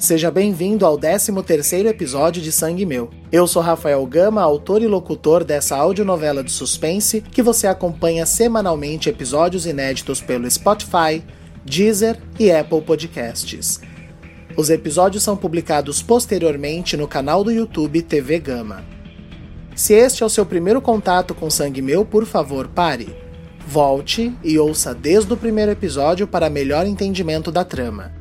Seja bem-vindo ao 13º episódio de Sangue Meu. Eu sou Rafael Gama, autor e locutor dessa audionovela de suspense que você acompanha semanalmente episódios inéditos pelo Spotify, Deezer e Apple Podcasts. Os episódios são publicados posteriormente no canal do YouTube TV Gama. Se este é o seu primeiro contato com Sangue Meu, por favor, pare. Volte e ouça desde o primeiro episódio para melhor entendimento da trama.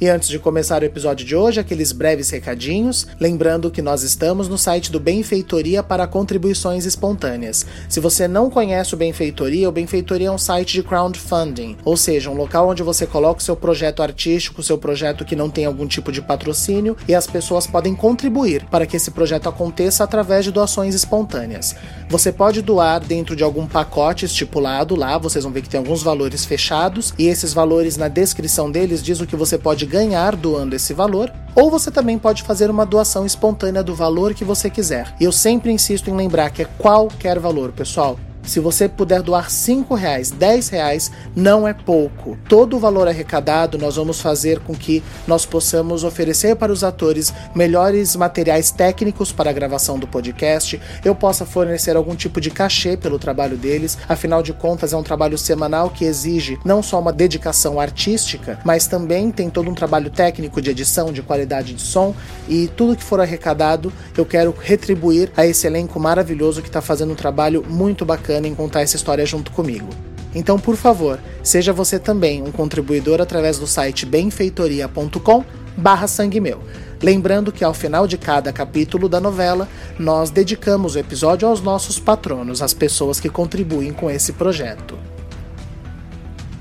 E antes de começar o episódio de hoje, aqueles breves recadinhos, lembrando que nós estamos no site do Benfeitoria para contribuições espontâneas. Se você não conhece o Benfeitoria, o Benfeitoria é um site de crowdfunding, ou seja, um local onde você coloca o seu projeto artístico, seu projeto que não tem algum tipo de patrocínio, e as pessoas podem contribuir para que esse projeto aconteça através de doações espontâneas. Você pode doar dentro de algum pacote estipulado lá, vocês vão ver que tem alguns valores fechados, e esses valores na descrição deles diz o que você pode pode ganhar doando esse valor, ou você também pode fazer uma doação espontânea do valor que você quiser. E eu sempre insisto em lembrar que é qualquer valor, pessoal. Se você puder doar 5 reais, 10 reais, não é pouco. Todo o valor arrecadado nós vamos fazer com que nós possamos oferecer para os atores melhores materiais técnicos para a gravação do podcast. Eu possa fornecer algum tipo de cachê pelo trabalho deles. Afinal de contas, é um trabalho semanal que exige não só uma dedicação artística, mas também tem todo um trabalho técnico de edição, de qualidade de som e tudo que for arrecadado eu quero retribuir a esse elenco maravilhoso que está fazendo um trabalho muito bacana bacana em contar essa história junto comigo. Então, por favor, seja você também um contribuidor através do site benfeitoria.com barra sangue meu. Lembrando que ao final de cada capítulo da novela, nós dedicamos o episódio aos nossos patronos, as pessoas que contribuem com esse projeto.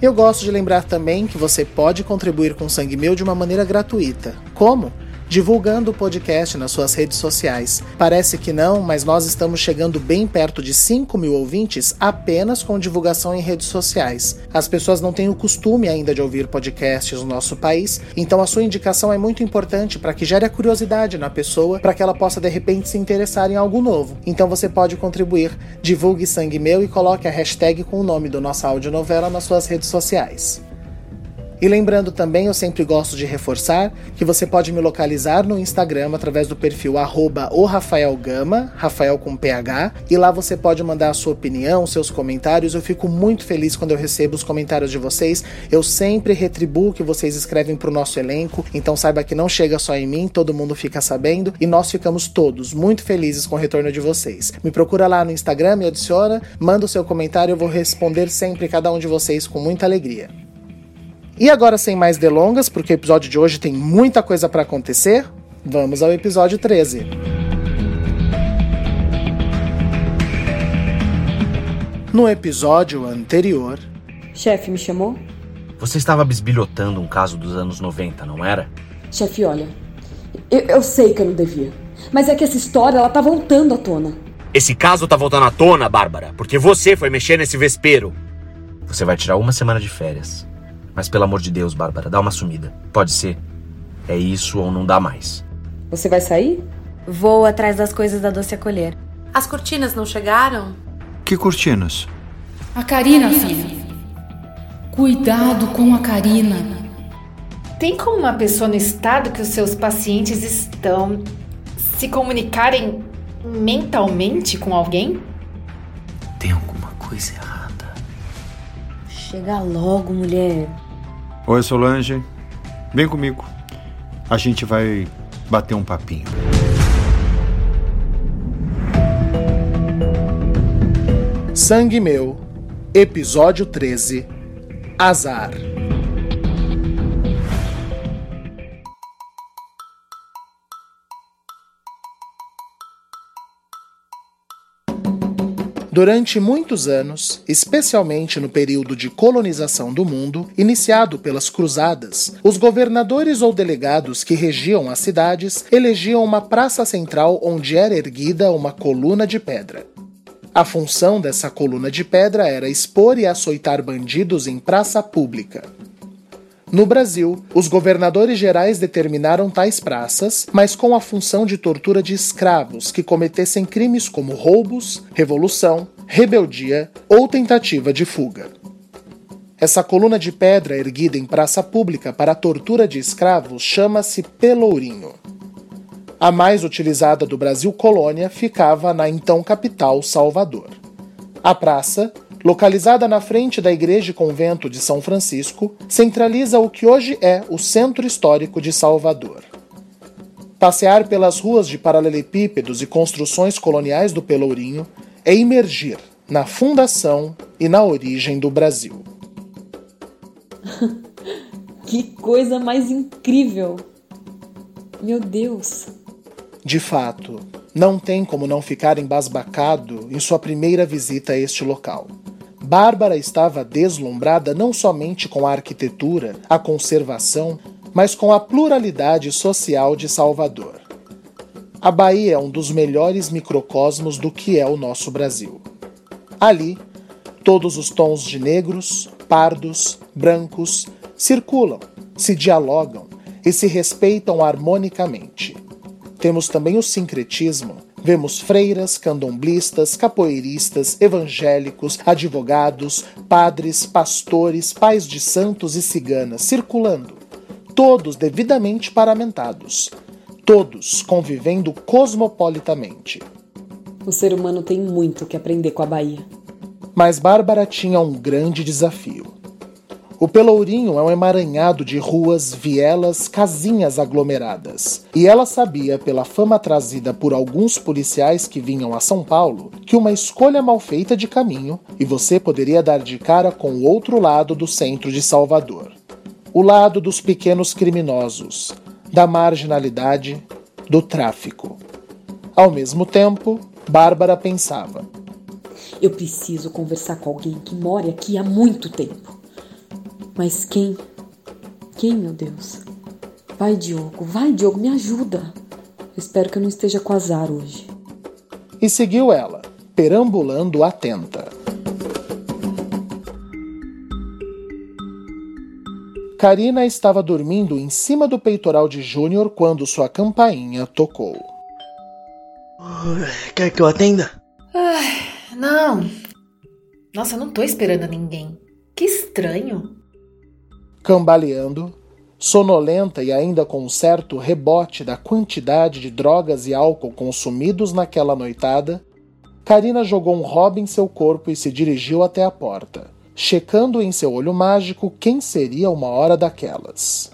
Eu gosto de lembrar também que você pode contribuir com Sangue Meu de uma maneira gratuita. Como? Divulgando o podcast nas suas redes sociais. Parece que não, mas nós estamos chegando bem perto de 5 mil ouvintes apenas com divulgação em redes sociais. As pessoas não têm o costume ainda de ouvir podcasts no nosso país, então a sua indicação é muito importante para que gere a curiosidade na pessoa, para que ela possa de repente se interessar em algo novo. Então você pode contribuir. Divulgue Sangue Meu e coloque a hashtag com o nome do nossa audionovela nas suas redes sociais. E lembrando também, eu sempre gosto de reforçar que você pode me localizar no Instagram através do perfil arroba Gama, Rafael com PH, e lá você pode mandar a sua opinião, seus comentários. Eu fico muito feliz quando eu recebo os comentários de vocês. Eu sempre retribuo o que vocês escrevem para o nosso elenco, então saiba que não chega só em mim, todo mundo fica sabendo e nós ficamos todos muito felizes com o retorno de vocês. Me procura lá no Instagram, me adiciona, manda o seu comentário, eu vou responder sempre cada um de vocês com muita alegria. E agora, sem mais delongas, porque o episódio de hoje tem muita coisa para acontecer, vamos ao episódio 13. No episódio anterior. Chefe, me chamou? Você estava bisbilhotando um caso dos anos 90, não era? Chefe, olha. Eu, eu, sei que eu não devia. Mas é que essa história, ela tá voltando à tona. Esse caso tá voltando à tona, Bárbara, porque você foi mexer nesse vespeiro. Você vai tirar uma semana de férias. Mas pelo amor de Deus, Bárbara, dá uma sumida. Pode ser. É isso ou não dá mais. Você vai sair? Vou atrás das coisas da doce acolher. As cortinas não chegaram? Que cortinas? A Karina, filha. Cuidado com a Karina. Tem como uma pessoa no estado que os seus pacientes estão se comunicarem mentalmente com alguém? Tem alguma coisa errada. Chega logo, mulher. Oi, Solange. Vem comigo. A gente vai bater um papinho. Sangue Meu, Episódio 13 Azar. Durante muitos anos, especialmente no período de colonização do mundo, iniciado pelas cruzadas, os governadores ou delegados que regiam as cidades elegiam uma praça central onde era erguida uma coluna de pedra. A função dessa coluna de pedra era expor e açoitar bandidos em praça pública. No Brasil, os governadores gerais determinaram tais praças, mas com a função de tortura de escravos que cometessem crimes como roubos, revolução, rebeldia ou tentativa de fuga. Essa coluna de pedra erguida em praça pública para a tortura de escravos chama-se Pelourinho. A mais utilizada do Brasil colônia ficava na então capital Salvador. A praça, localizada na frente da Igreja e Convento de São Francisco, centraliza o que hoje é o Centro Histórico de Salvador. Passear pelas ruas de paralelepípedos e construções coloniais do Pelourinho é imergir na fundação e na origem do Brasil. que coisa mais incrível! Meu Deus! De fato, não tem como não ficar embasbacado em sua primeira visita a este local. Bárbara estava deslumbrada não somente com a arquitetura, a conservação, mas com a pluralidade social de Salvador. A Bahia é um dos melhores microcosmos do que é o nosso Brasil. Ali, todos os tons de negros, pardos, brancos circulam, se dialogam e se respeitam harmonicamente. Temos também o sincretismo. Vemos freiras, candomblistas, capoeiristas, evangélicos, advogados, padres, pastores, pais de santos e ciganas circulando, todos devidamente paramentados, todos convivendo cosmopolitamente. O ser humano tem muito que aprender com a Bahia. Mas Bárbara tinha um grande desafio. O Pelourinho é um emaranhado de ruas, vielas, casinhas aglomeradas. E ela sabia, pela fama trazida por alguns policiais que vinham a São Paulo, que uma escolha mal feita de caminho e você poderia dar de cara com o outro lado do centro de Salvador. O lado dos pequenos criminosos, da marginalidade, do tráfico. Ao mesmo tempo, Bárbara pensava: Eu preciso conversar com alguém que mora aqui há muito tempo. Mas quem? Quem, meu Deus? Vai, Diogo, vai, Diogo, me ajuda. espero que eu não esteja com azar hoje. E seguiu ela, perambulando atenta. Karina estava dormindo em cima do peitoral de Júnior quando sua campainha tocou. Quer que eu atenda? Ai, não. Nossa, eu não tô esperando ninguém. Que estranho. Cambaleando, sonolenta e ainda com um certo rebote da quantidade de drogas e álcool consumidos naquela noitada, Karina jogou um robe em seu corpo e se dirigiu até a porta, checando em seu olho mágico quem seria uma hora daquelas.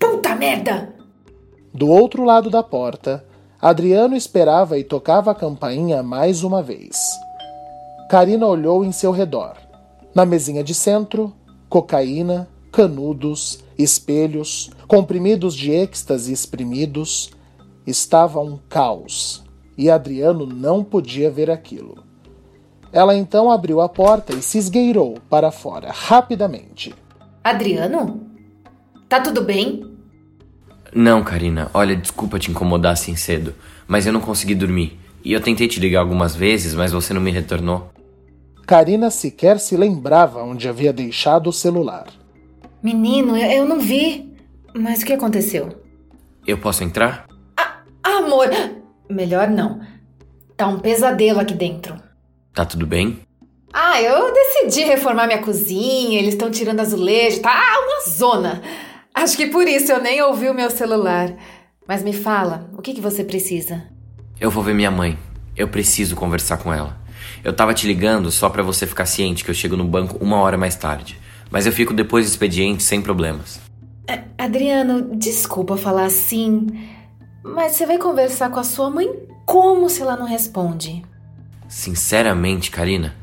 Puta merda! Do outro lado da porta, Adriano esperava e tocava a campainha mais uma vez. Karina olhou em seu redor. Na mesinha de centro, cocaína, canudos, espelhos, comprimidos de êxtase exprimidos. Estava um caos e Adriano não podia ver aquilo. Ela então abriu a porta e se esgueirou para fora rapidamente. Adriano? Tá tudo bem? Não, Karina. Olha, desculpa te incomodar assim cedo, mas eu não consegui dormir. E eu tentei te ligar algumas vezes, mas você não me retornou. Karina sequer se lembrava onde havia deixado o celular. Menino, eu não vi. Mas o que aconteceu? Eu posso entrar? Ah, amor! Melhor não. Tá um pesadelo aqui dentro. Tá tudo bem? Ah, eu decidi reformar minha cozinha, eles estão tirando azulejo, tá uma zona. Acho que por isso eu nem ouvi o meu celular. Mas me fala, o que, que você precisa? Eu vou ver minha mãe. Eu preciso conversar com ela. Eu tava te ligando só para você ficar ciente que eu chego no banco uma hora mais tarde. Mas eu fico depois do expediente sem problemas. Adriano, desculpa falar assim, mas você vai conversar com a sua mãe como se ela não responde? Sinceramente, Karina,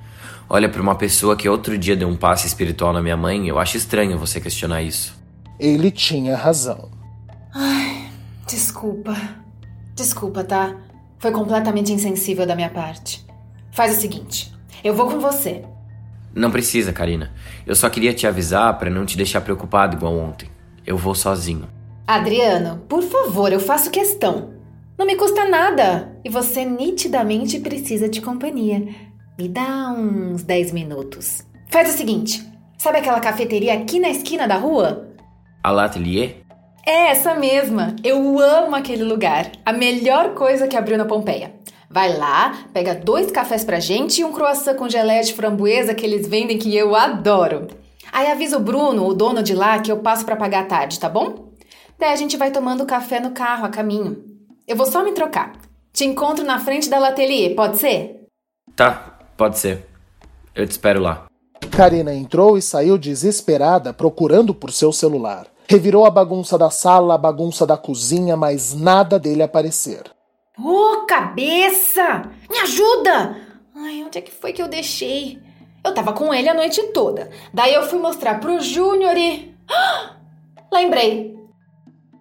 olha para uma pessoa que outro dia deu um passe espiritual na minha mãe, eu acho estranho você questionar isso. Ele tinha razão. Ai, desculpa. Desculpa, tá? Foi completamente insensível da minha parte. Faz o seguinte: Eu vou com você. Não precisa, Karina. Eu só queria te avisar para não te deixar preocupado igual ontem. Eu vou sozinho. Adriano, por favor, eu faço questão. Não me custa nada. E você nitidamente precisa de companhia. Me dá uns 10 minutos. Faz o seguinte: sabe aquela cafeteria aqui na esquina da rua? A L'Atelier? É essa mesma. Eu amo aquele lugar. A melhor coisa que abriu na Pompeia. Vai lá, pega dois cafés pra gente e um croissant com geleia de framboesa que eles vendem que eu adoro. Aí avisa o Bruno, o dono de lá, que eu passo para pagar à tarde, tá bom? Daí a gente vai tomando café no carro a caminho. Eu vou só me trocar. Te encontro na frente da Latelier, pode ser? Tá, pode ser. Eu te espero lá. Karina entrou e saiu desesperada procurando por seu celular. Revirou a bagunça da sala, a bagunça da cozinha, mas nada dele aparecer. Ô, oh, cabeça! Me ajuda! Ai, onde é que foi que eu deixei? Eu tava com ele a noite toda. Daí eu fui mostrar pro Júnior e. Ah! Lembrei.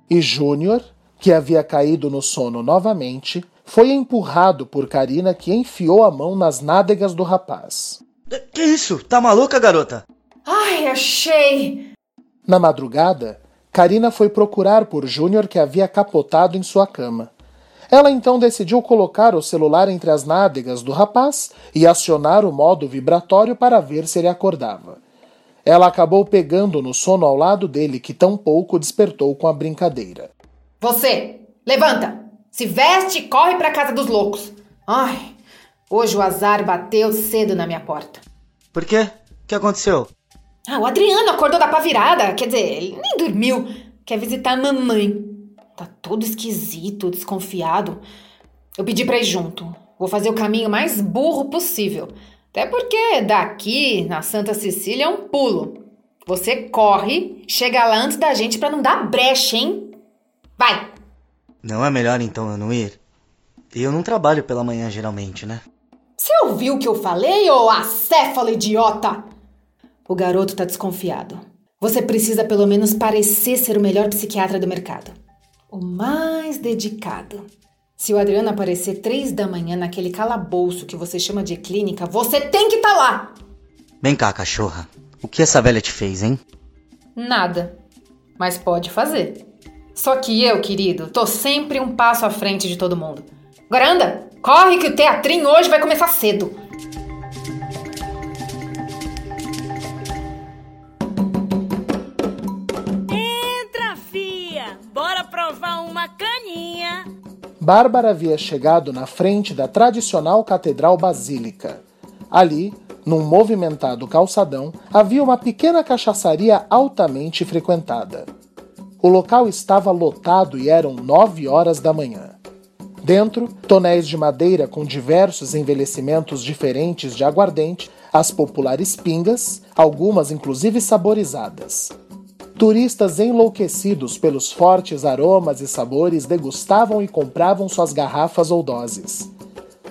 E Júnior, que havia caído no sono novamente, foi empurrado por Karina, que enfiou a mão nas nádegas do rapaz. Que isso? Tá maluca, garota? Ai, achei! Na madrugada, Karina foi procurar por Júnior, que havia capotado em sua cama. Ela então decidiu colocar o celular entre as nádegas do rapaz e acionar o modo vibratório para ver se ele acordava. Ela acabou pegando no sono ao lado dele, que tão pouco despertou com a brincadeira. Você, levanta! Se veste e corre para casa dos loucos. Ai, hoje o azar bateu cedo na minha porta. Por quê? O que aconteceu? Ah, o Adriano acordou da pavirada. Quer dizer, ele nem dormiu. Quer visitar a mamãe. Tá todo esquisito, desconfiado. Eu pedi pra ir junto. Vou fazer o caminho mais burro possível. Até porque daqui, na Santa Cecília, é um pulo. Você corre, chega lá antes da gente para não dar brecha, hein? Vai! Não é melhor então eu não ir? Eu não trabalho pela manhã geralmente, né? Você ouviu o que eu falei, ô acéfalo idiota? O garoto tá desconfiado. Você precisa pelo menos parecer ser o melhor psiquiatra do mercado o mais dedicado. Se o Adriano aparecer três da manhã naquele calabouço que você chama de clínica, você tem que estar tá lá! Vem cá, cachorra. O que essa velha te fez, hein? Nada. Mas pode fazer. Só que eu, querido, tô sempre um passo à frente de todo mundo. Agora anda! Corre que o teatrinho hoje vai começar cedo! Bárbara havia chegado na frente da tradicional Catedral Basílica. Ali, num movimentado calçadão, havia uma pequena cachaçaria altamente frequentada. O local estava lotado e eram nove horas da manhã. Dentro, tonéis de madeira com diversos envelhecimentos diferentes de aguardente, as populares pingas, algumas inclusive saborizadas. Turistas enlouquecidos pelos fortes aromas e sabores degustavam e compravam suas garrafas ou doses.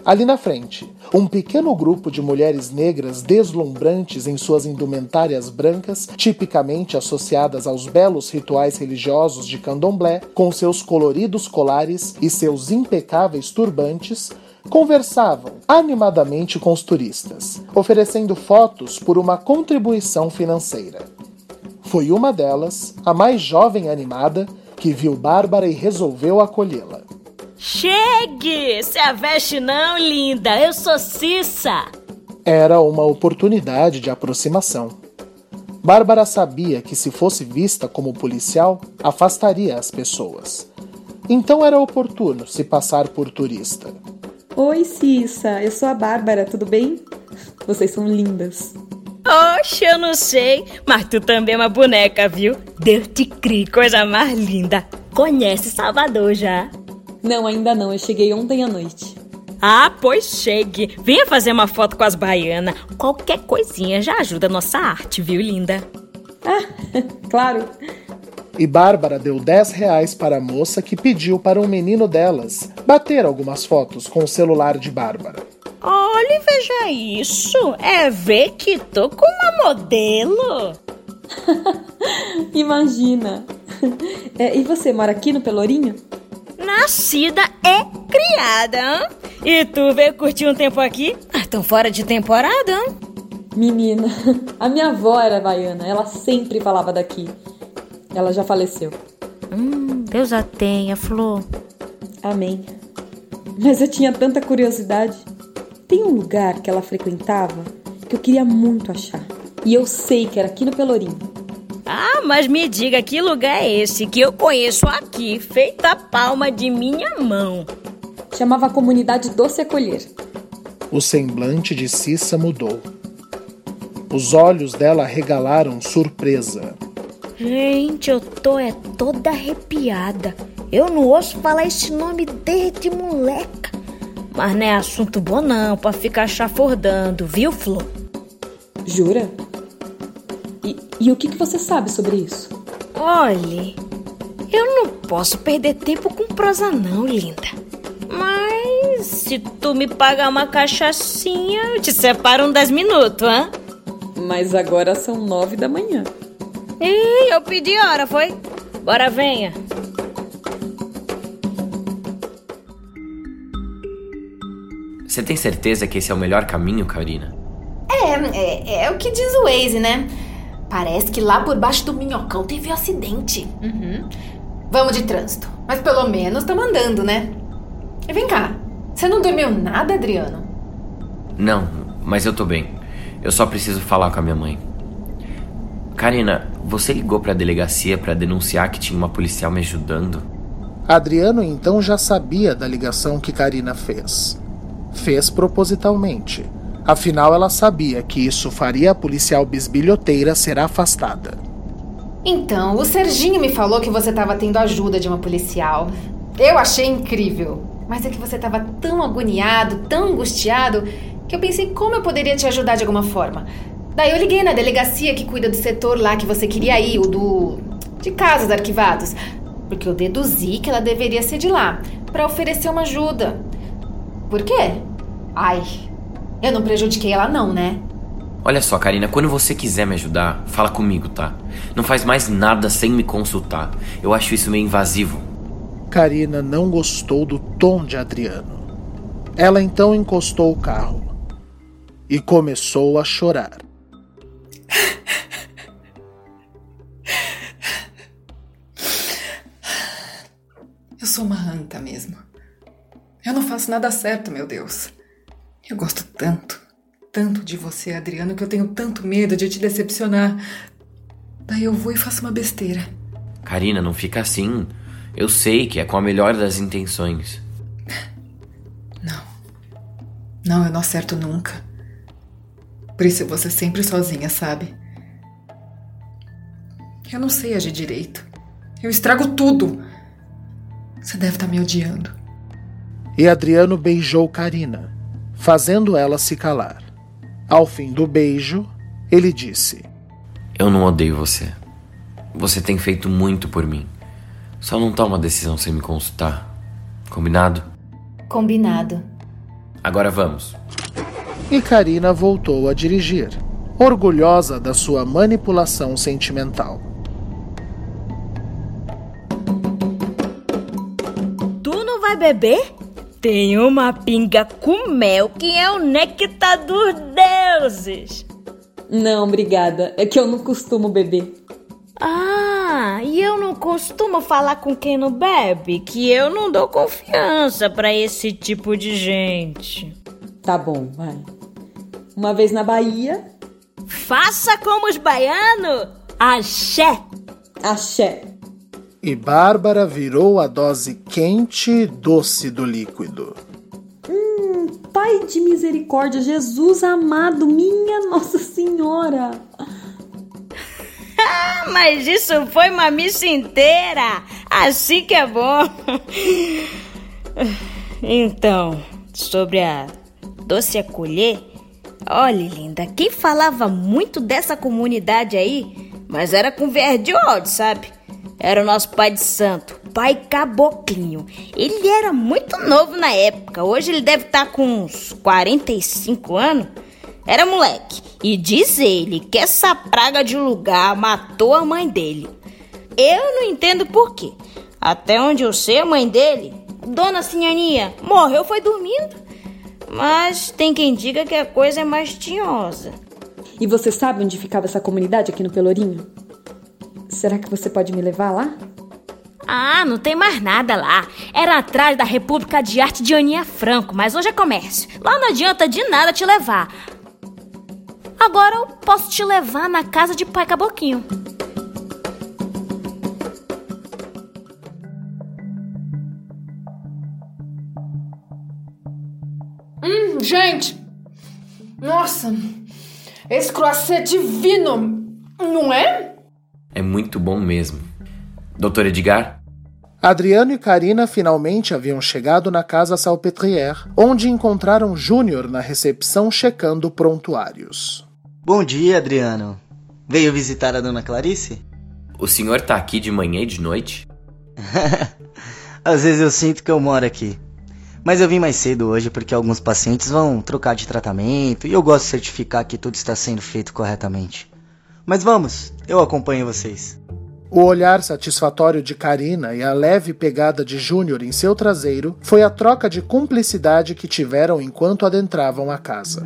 Ali na frente, um pequeno grupo de mulheres negras deslumbrantes em suas indumentárias brancas, tipicamente associadas aos belos rituais religiosos de candomblé, com seus coloridos colares e seus impecáveis turbantes, conversavam animadamente com os turistas, oferecendo fotos por uma contribuição financeira. Foi uma delas, a mais jovem animada, que viu Bárbara e resolveu acolhê-la. Chegue! Se aveste não, linda! Eu sou Cissa! Era uma oportunidade de aproximação. Bárbara sabia que se fosse vista como policial, afastaria as pessoas. Então era oportuno se passar por turista. Oi, Cissa, eu sou a Bárbara, tudo bem? Vocês são lindas. Oxe, eu não sei, mas tu também é uma boneca, viu? Deus te crie, coisa mais linda. Conhece Salvador já? Não, ainda não. Eu cheguei ontem à noite. Ah, pois chegue. Venha fazer uma foto com as baianas. Qualquer coisinha já ajuda a nossa arte, viu, linda? Ah, claro. E Bárbara deu 10 reais para a moça que pediu para um menino delas bater algumas fotos com o celular de Bárbara. Olhe, veja isso. É ver que tô com uma modelo. Imagina. É, e você mora aqui no Pelourinho? Nascida é criada. E tu veio curtir um tempo aqui? Ah, tão fora de temporada, hein? Menina, a minha avó era baiana, ela sempre falava daqui. Ela já faleceu. Hum, Deus a tenha, Flor. Amém. Mas eu tinha tanta curiosidade. Tem um lugar que ela frequentava que eu queria muito achar. E eu sei que era aqui no Pelourinho. Ah, mas me diga que lugar é esse que eu conheço aqui, feita a palma de minha mão. Chamava a comunidade Doce Acolher. O semblante de Cissa mudou. Os olhos dela regalaram surpresa. Gente, eu tô é toda arrepiada. Eu não ouço falar esse nome desde moleca. Mas não é assunto bom não pra ficar chafurdando, viu, Flor? Jura? E, e o que, que você sabe sobre isso? Olhe, eu não posso perder tempo com prosa não, linda. Mas se tu me pagar uma cachaçinha, eu te separo um 10 minutos, hã? Mas agora são nove da manhã. Ih, eu pedi hora, foi? Bora, venha. Você tem certeza que esse é o melhor caminho, Karina? É, é, é o que diz o Waze, né? Parece que lá por baixo do minhocão teve um acidente. Uhum. Vamos de trânsito. Mas pelo menos estamos andando, né? E vem cá, você não dormiu nada, Adriano? Não, mas eu tô bem. Eu só preciso falar com a minha mãe. Karina, você ligou pra delegacia pra denunciar que tinha uma policial me ajudando? Adriano então já sabia da ligação que Karina fez. Fez propositalmente. Afinal, ela sabia que isso faria a policial bisbilhoteira ser afastada. Então, o Serginho me falou que você estava tendo ajuda de uma policial. Eu achei incrível. Mas é que você estava tão agoniado, tão angustiado, que eu pensei como eu poderia te ajudar de alguma forma. Daí eu liguei na delegacia que cuida do setor lá que você queria ir, o do. de casos arquivados. Porque eu deduzi que ela deveria ser de lá, para oferecer uma ajuda. Por quê? Ai, eu não prejudiquei ela, não, né? Olha só, Karina, quando você quiser me ajudar, fala comigo, tá? Não faz mais nada sem me consultar. Eu acho isso meio invasivo. Karina não gostou do tom de Adriano. Ela então encostou o carro e começou a chorar. Eu sou uma anta mesmo. Eu não faço nada certo, meu Deus. Eu gosto tanto, tanto de você, Adriano, que eu tenho tanto medo de te decepcionar. Daí eu vou e faço uma besteira. Karina, não fica assim. Eu sei que é com a melhor das intenções. Não. Não, eu não acerto nunca. Por isso ser sempre sozinha, sabe? Eu não sei agir direito. Eu estrago tudo. Você deve estar me odiando. E Adriano beijou Karina, fazendo ela se calar. Ao fim do beijo, ele disse: Eu não odeio você. Você tem feito muito por mim. Só não toma decisão sem me consultar. Combinado? Combinado. Agora vamos. E Karina voltou a dirigir, orgulhosa da sua manipulação sentimental. Tu não vai beber? Tem uma pinga com mel que é o néctar dos deuses. Não, obrigada. É que eu não costumo beber. Ah, e eu não costumo falar com quem não bebe, que eu não dou confiança para esse tipo de gente. Tá bom, vai. Uma vez na Bahia. Faça como os baianos! Axé! Axé! E Bárbara virou a dose quente e doce do líquido. Hum, Pai de misericórdia, Jesus amado, minha Nossa Senhora! Mas isso foi uma missa inteira! Assim que é bom! Então, sobre a doce acolher, olha, linda, quem falava muito dessa comunidade aí, mas era com verde ódio, sabe? Era o nosso pai de santo, pai caboclinho. Ele era muito novo na época, hoje ele deve estar com uns 45 anos. Era moleque. E diz ele que essa praga de lugar matou a mãe dele. Eu não entendo por quê. Até onde eu sei, a mãe dele, Dona Sinhaninha, morreu foi dormindo. Mas tem quem diga que a coisa é mais tinhosa. E você sabe onde ficava essa comunidade aqui no Pelourinho? Será que você pode me levar lá? Ah, não tem mais nada lá. Era atrás da República de Arte de Aninha Franco, mas hoje é comércio. Lá não adianta de nada te levar. Agora eu posso te levar na casa de Pai Caboquinho. Hum, gente! Nossa! Esse croissant é divino! Não é? É muito bom mesmo. Doutor Edgar? Adriano e Karina finalmente haviam chegado na casa Salpetrière, onde encontraram Júnior na recepção checando prontuários. Bom dia, Adriano. Veio visitar a dona Clarice? O senhor tá aqui de manhã e de noite? Às vezes eu sinto que eu moro aqui. Mas eu vim mais cedo hoje porque alguns pacientes vão trocar de tratamento e eu gosto de certificar que tudo está sendo feito corretamente. Mas vamos, eu acompanho vocês. O olhar satisfatório de Karina e a leve pegada de Júnior em seu traseiro foi a troca de cumplicidade que tiveram enquanto adentravam a casa.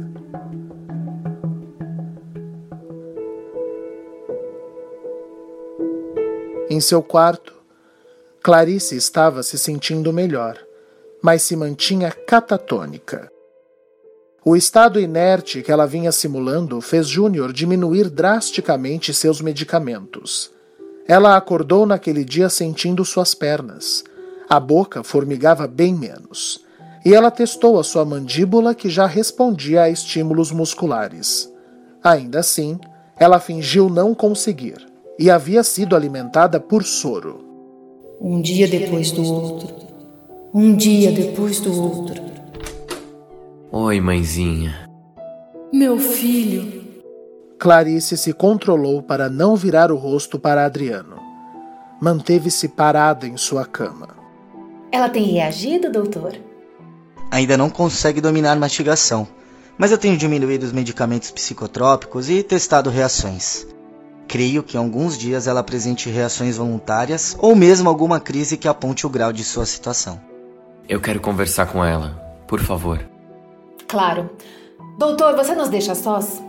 Em seu quarto, Clarice estava se sentindo melhor, mas se mantinha catatônica. O estado inerte que ela vinha simulando fez Júnior diminuir drasticamente seus medicamentos. Ela acordou naquele dia sentindo suas pernas. A boca formigava bem menos. E ela testou a sua mandíbula que já respondia a estímulos musculares. Ainda assim, ela fingiu não conseguir e havia sido alimentada por soro. Um dia depois do outro. Um dia depois do outro. Oi, mãezinha. Meu filho. Clarice se controlou para não virar o rosto para Adriano. Manteve-se parada em sua cama. Ela tem reagido, doutor? Ainda não consegue dominar a mastigação, mas eu tenho diminuído os medicamentos psicotrópicos e testado reações. Creio que em alguns dias ela apresente reações voluntárias ou mesmo alguma crise que aponte o grau de sua situação. Eu quero conversar com ela, por favor. Claro. Doutor, você nos deixa sós?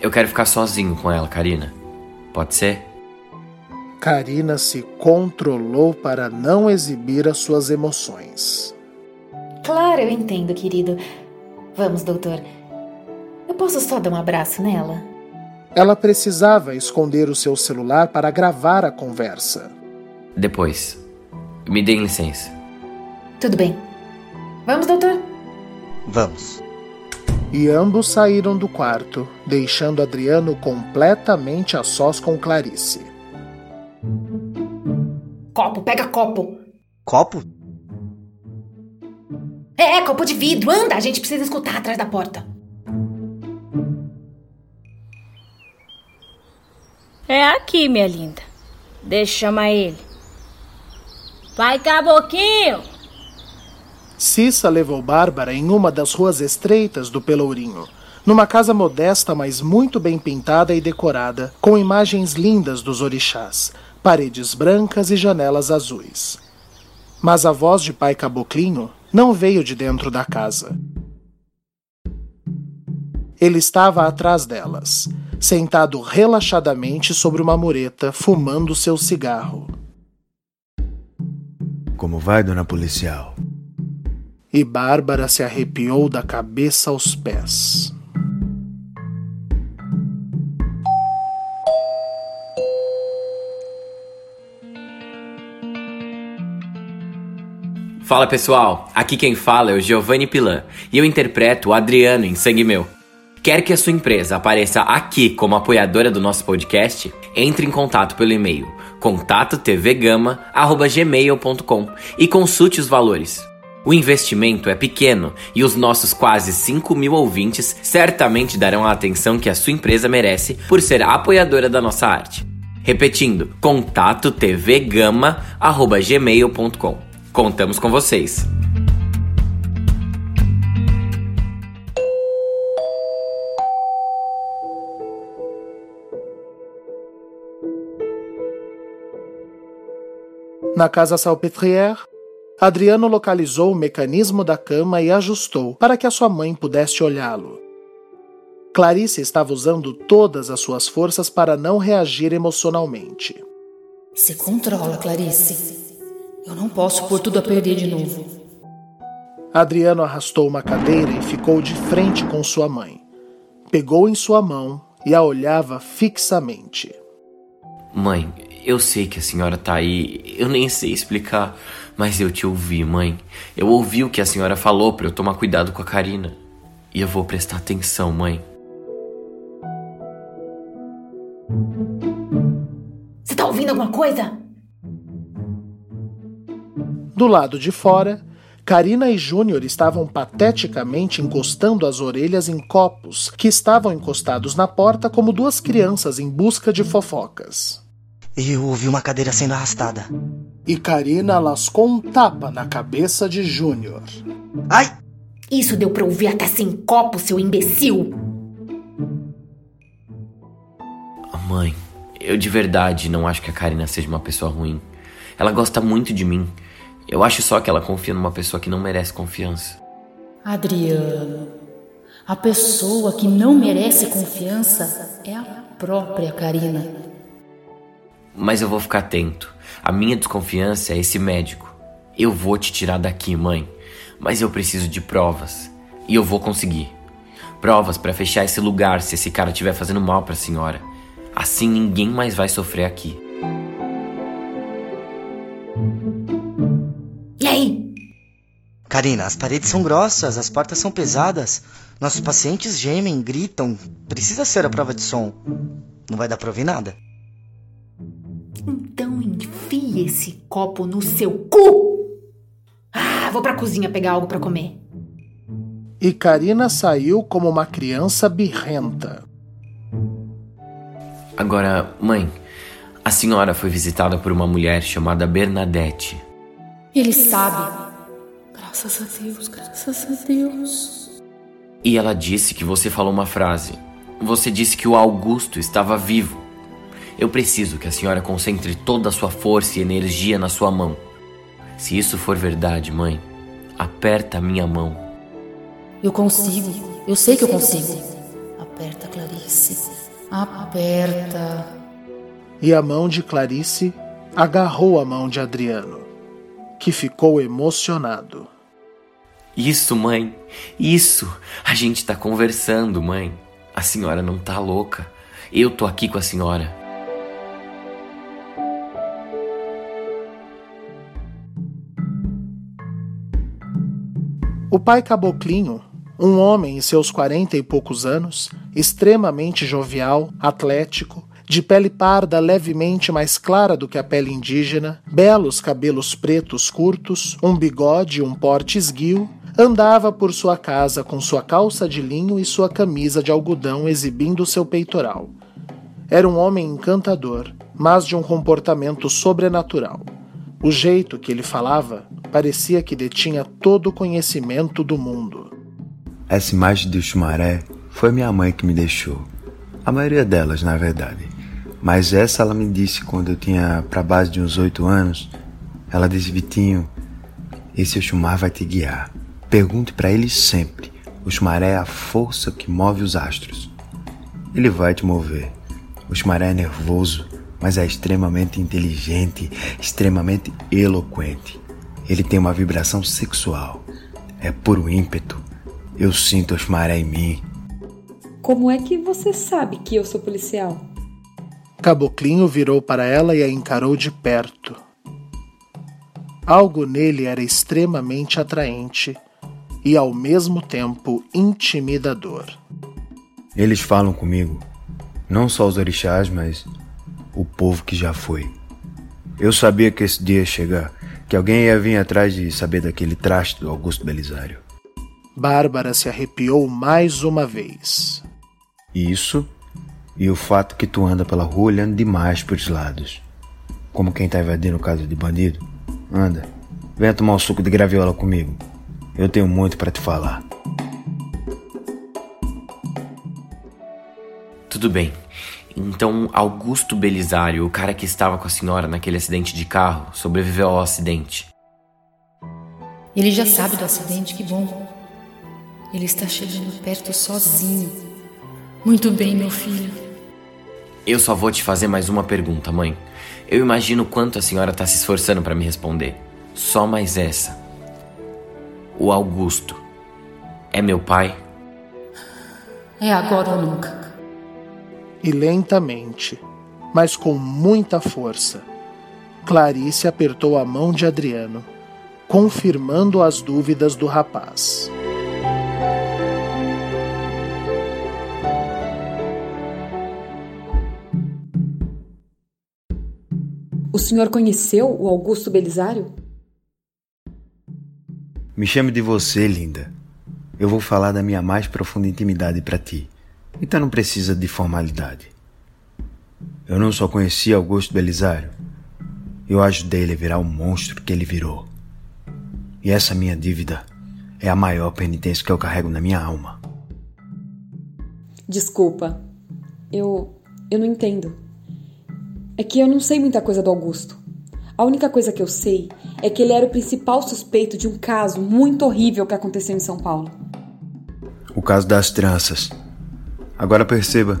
Eu quero ficar sozinho com ela, Karina. Pode ser? Karina se controlou para não exibir as suas emoções. Claro, eu entendo, querido. Vamos, doutor. Eu posso só dar um abraço nela? Ela precisava esconder o seu celular para gravar a conversa. Depois. Me deem licença. Tudo bem. Vamos, doutor? Vamos. E ambos saíram do quarto, deixando Adriano completamente a sós com Clarice. Copo, pega copo. Copo? É, copo de vidro. Anda, a gente precisa escutar atrás da porta. É aqui, minha linda. Deixa eu chamar ele. Vai, Caboquinho! Cissa levou Bárbara em uma das ruas estreitas do Pelourinho, numa casa modesta, mas muito bem pintada e decorada, com imagens lindas dos orixás, paredes brancas e janelas azuis. Mas a voz de pai Caboclinho não veio de dentro da casa. Ele estava atrás delas, sentado relaxadamente sobre uma mureta, fumando seu cigarro. Como vai, dona policial? E Bárbara se arrepiou da cabeça aos pés. Fala pessoal, aqui quem fala é o Giovanni Pilan e eu interpreto o Adriano em Sangue Meu. Quer que a sua empresa apareça aqui como apoiadora do nosso podcast? Entre em contato pelo e-mail contatotvgama@gmail.com e consulte os valores. O investimento é pequeno e os nossos quase 5 mil ouvintes certamente darão a atenção que a sua empresa merece por ser apoiadora da nossa arte. Repetindo, contatotvgama@gmail.com. Contamos com vocês. Na casa Salpetrière, Adriano localizou o mecanismo da cama e ajustou para que a sua mãe pudesse olhá-lo. Clarice estava usando todas as suas forças para não reagir emocionalmente. Se controla, Clarice. Eu não posso pôr tudo a perder de novo. Adriano arrastou uma cadeira e ficou de frente com sua mãe. Pegou em sua mão e a olhava fixamente. Mãe, eu sei que a senhora tá aí, eu nem sei explicar, mas eu te ouvi, mãe. Eu ouvi o que a senhora falou para eu tomar cuidado com a Karina. E eu vou prestar atenção, mãe. Você tá ouvindo alguma coisa? Do lado de fora, Karina e Júnior estavam pateticamente encostando as orelhas em copos que estavam encostados na porta como duas crianças em busca de fofocas. Eu ouvi uma cadeira sendo arrastada. E Karina lascou um tapa na cabeça de Júnior. Ai! Isso deu pra ouvir até sem copo, seu imbecil! Mãe, eu de verdade não acho que a Karina seja uma pessoa ruim. Ela gosta muito de mim. Eu acho só que ela confia numa pessoa que não merece confiança. Adriano, a pessoa que não merece confiança é a própria Karina. Mas eu vou ficar atento. A minha desconfiança é esse médico. Eu vou te tirar daqui, mãe. Mas eu preciso de provas. E eu vou conseguir. Provas para fechar esse lugar se esse cara estiver fazendo mal para a senhora. Assim ninguém mais vai sofrer aqui. E aí? Karina, as paredes são grossas, as portas são pesadas. Nossos pacientes gemem, gritam. Precisa ser a prova de som. Não vai dar pra ouvir nada. Esse copo no seu cu! Ah, vou pra cozinha pegar algo para comer. E Karina saiu como uma criança birrenta. Agora, mãe, a senhora foi visitada por uma mulher chamada Bernadette. Ele sabe. Graças a Deus, graças a Deus. E ela disse que você falou uma frase. Você disse que o Augusto estava vivo. Eu preciso que a senhora concentre toda a sua força e energia na sua mão. Se isso for verdade, mãe, aperta a minha mão. Eu consigo. Eu sei que eu consigo. Aperta, Clarice. Aperta. E a mão de Clarice agarrou a mão de Adriano, que ficou emocionado. Isso, mãe. Isso. A gente tá conversando, mãe. A senhora não tá louca. Eu tô aqui com a senhora. O pai Caboclinho, um homem em seus quarenta e poucos anos, extremamente jovial, atlético, de pele parda levemente mais clara do que a pele indígena, belos cabelos pretos curtos, um bigode e um porte esguio, andava por sua casa com sua calça de linho e sua camisa de algodão exibindo seu peitoral. Era um homem encantador, mas de um comportamento sobrenatural. O jeito que ele falava parecia que detinha todo o conhecimento do mundo. Essa imagem do chumaré foi minha mãe que me deixou. A maioria delas, na verdade. Mas essa ela me disse quando eu tinha para base de uns oito anos. Ela disse: Vitinho, esse Oxumar vai te guiar. Pergunte para ele sempre. O Xumaré é a força que move os astros. Ele vai te mover. O Xumaré é nervoso, mas é extremamente inteligente, extremamente eloquente. Ele tem uma vibração sexual. É puro ímpeto. Eu sinto o Xumaré em mim. Como é que você sabe que eu sou policial? Caboclinho virou para ela e a encarou de perto. Algo nele era extremamente atraente e ao mesmo tempo intimidador. Eles falam comigo, não só os orixás, mas o povo que já foi. Eu sabia que esse dia ia chegar, que alguém ia vir atrás de saber daquele traste do Augusto Belisário. Bárbara se arrepiou mais uma vez. Isso e o fato que tu anda pela rua olhando demais pros lados. Como quem tá invadindo casa de bandido. Anda, venha tomar um suco de graviola comigo. Eu tenho muito para te falar. Tudo bem. Então, Augusto Belisário, o cara que estava com a senhora naquele acidente de carro, sobreviveu ao acidente. Ele já sabe do acidente, que bom. Ele está chegando perto sozinho. Muito bem, meu filho. Eu só vou te fazer mais uma pergunta, mãe. Eu imagino quanto a senhora está se esforçando para me responder. Só mais essa. O Augusto é meu pai? É agora ou nunca. E lentamente, mas com muita força, Clarice apertou a mão de Adriano, confirmando as dúvidas do rapaz. O senhor conheceu o Augusto Belisário? Me chame de você, linda. Eu vou falar da minha mais profunda intimidade para ti. Então não precisa de formalidade. Eu não só conheci Augusto Belisário, eu ajudei ele a virar o monstro que ele virou. E essa minha dívida é a maior penitência que eu carrego na minha alma. Desculpa. Eu. Eu não entendo. É que eu não sei muita coisa do Augusto. A única coisa que eu sei é que ele era o principal suspeito de um caso muito horrível que aconteceu em São Paulo. O caso das tranças. Agora perceba,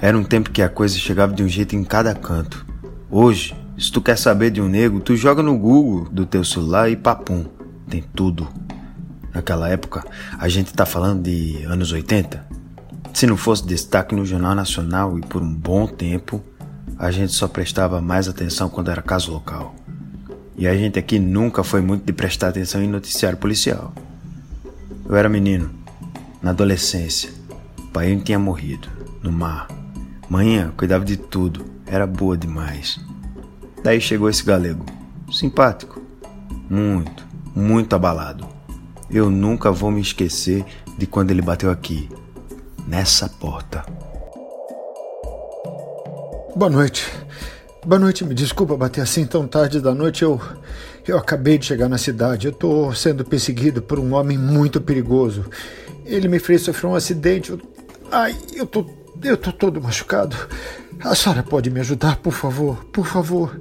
era um tempo que a coisa chegava de um jeito em cada canto. Hoje, se tu quer saber de um nego, tu joga no Google do teu celular e papum, tem tudo. Naquela época, a gente tá falando de anos 80. Se não fosse destaque no Jornal Nacional e por um bom tempo, a gente só prestava mais atenção quando era caso local. E a gente aqui nunca foi muito de prestar atenção em noticiário policial. Eu era menino, na adolescência. Pai tinha morrido, no mar. Manhã cuidava de tudo, era boa demais. Daí chegou esse galego, simpático, muito, muito abalado. Eu nunca vou me esquecer de quando ele bateu aqui, nessa porta. Boa noite. Boa noite, me desculpa bater assim tão tarde da noite. Eu eu acabei de chegar na cidade. Eu tô sendo perseguido por um homem muito perigoso. Ele me fez sofrer um acidente. Eu... Ai, eu tô eu tô todo machucado. A senhora pode me ajudar, por favor? Por favor.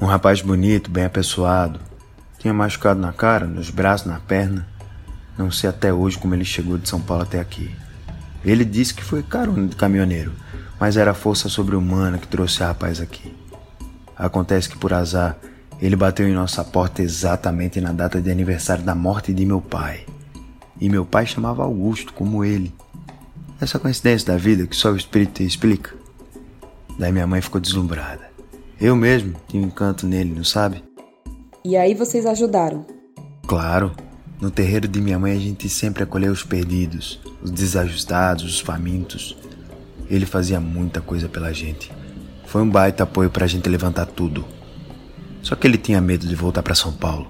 Um rapaz bonito, bem apessoado. Tinha machucado na cara, nos braços, na perna. Não sei até hoje como ele chegou de São Paulo até aqui. Ele disse que foi carona de caminhoneiro, mas era a força sobre-humana que trouxe o rapaz aqui. Acontece que, por azar, ele bateu em nossa porta exatamente na data de aniversário da morte de meu pai. E meu pai chamava Augusto, como ele. Essa coincidência da vida que só o espírito explica. Daí minha mãe ficou deslumbrada. Eu mesmo tinha um encanto nele, não sabe? E aí vocês ajudaram? Claro. No terreiro de minha mãe a gente sempre acolheu os perdidos, os desajustados, os famintos. Ele fazia muita coisa pela gente. Foi um baita apoio pra gente levantar tudo. Só que ele tinha medo de voltar para São Paulo.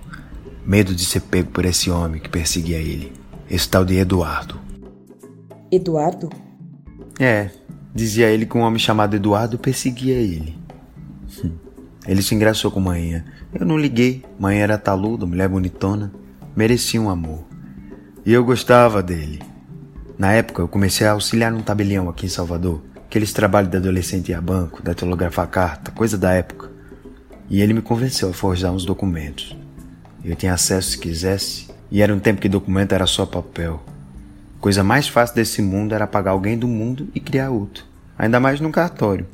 Medo de ser pego por esse homem que perseguia ele. Esse tal de Eduardo. Eduardo? É, dizia ele que um homem chamado Eduardo perseguia ele. Hum, ele se engraçou com manhã. Eu não liguei. Manhã era taluda, mulher bonitona merecia um amor. E eu gostava dele. Na época, eu comecei a auxiliar num tabelião aqui em Salvador. Aqueles trabalhos de adolescente a banco, datilografar carta, coisa da época. E ele me convenceu a forjar uns documentos. Eu tinha acesso se quisesse, e era um tempo que documento era só papel. Coisa mais fácil desse mundo era pagar alguém do mundo e criar outro. Ainda mais num cartório.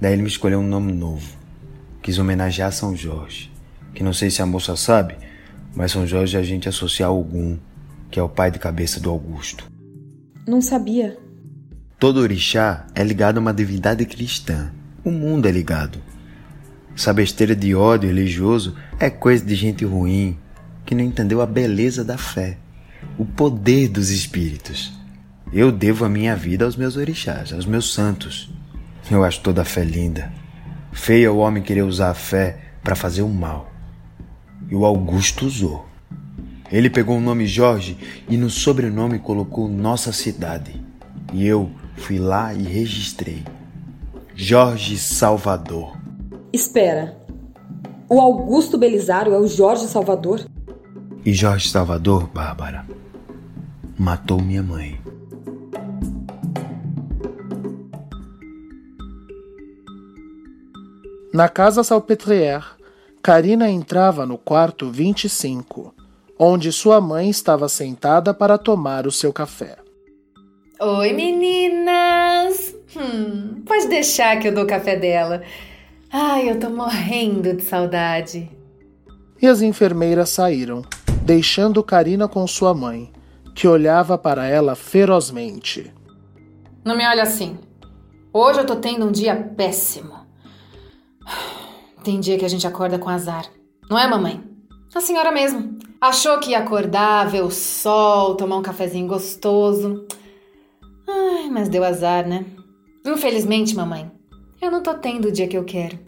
Daí ele me escolheu um nome novo. Quis homenagear São Jorge. Que não sei se a moça sabe, mas São Jorge a gente associa a Ogum, que é o pai de cabeça do Augusto. Não sabia. Todo orixá é ligado a uma divindade cristã. O mundo é ligado. Essa besteira de ódio religioso é coisa de gente ruim que não entendeu a beleza da fé, o poder dos espíritos. Eu devo a minha vida aos meus orixás, aos meus santos. Eu acho toda a fé linda. Feio é o homem querer usar a fé para fazer o mal e o Augusto usou. Ele pegou o nome Jorge e no sobrenome colocou nossa cidade. E eu fui lá e registrei. Jorge Salvador. Espera. O Augusto Belisário é o Jorge Salvador? E Jorge Salvador, Bárbara, matou minha mãe. Na casa Salpetrière, Karina entrava no quarto 25, onde sua mãe estava sentada para tomar o seu café. Oi, meninas! Hum, pode deixar que eu dou o café dela. Ai, eu tô morrendo de saudade. E as enfermeiras saíram, deixando Karina com sua mãe, que olhava para ela ferozmente. Não me olha assim. Hoje eu tô tendo um dia péssimo. Tem dia que a gente acorda com azar. Não é, mamãe? A senhora mesmo. Achou que ia acordar, ver o sol, tomar um cafezinho gostoso. Ai, mas deu azar, né? Infelizmente, mamãe, eu não tô tendo o dia que eu quero.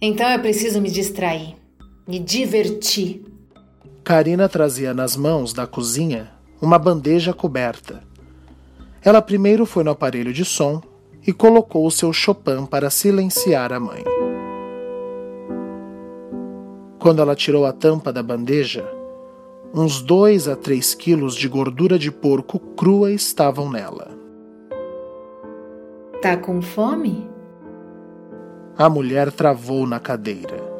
Então eu preciso me distrair, me divertir. Karina trazia nas mãos da cozinha uma bandeja coberta. Ela primeiro foi no aparelho de som e colocou o seu Chopin para silenciar a mãe. Quando ela tirou a tampa da bandeja, uns dois a três quilos de gordura de porco crua estavam nela. Tá com fome? A mulher travou na cadeira.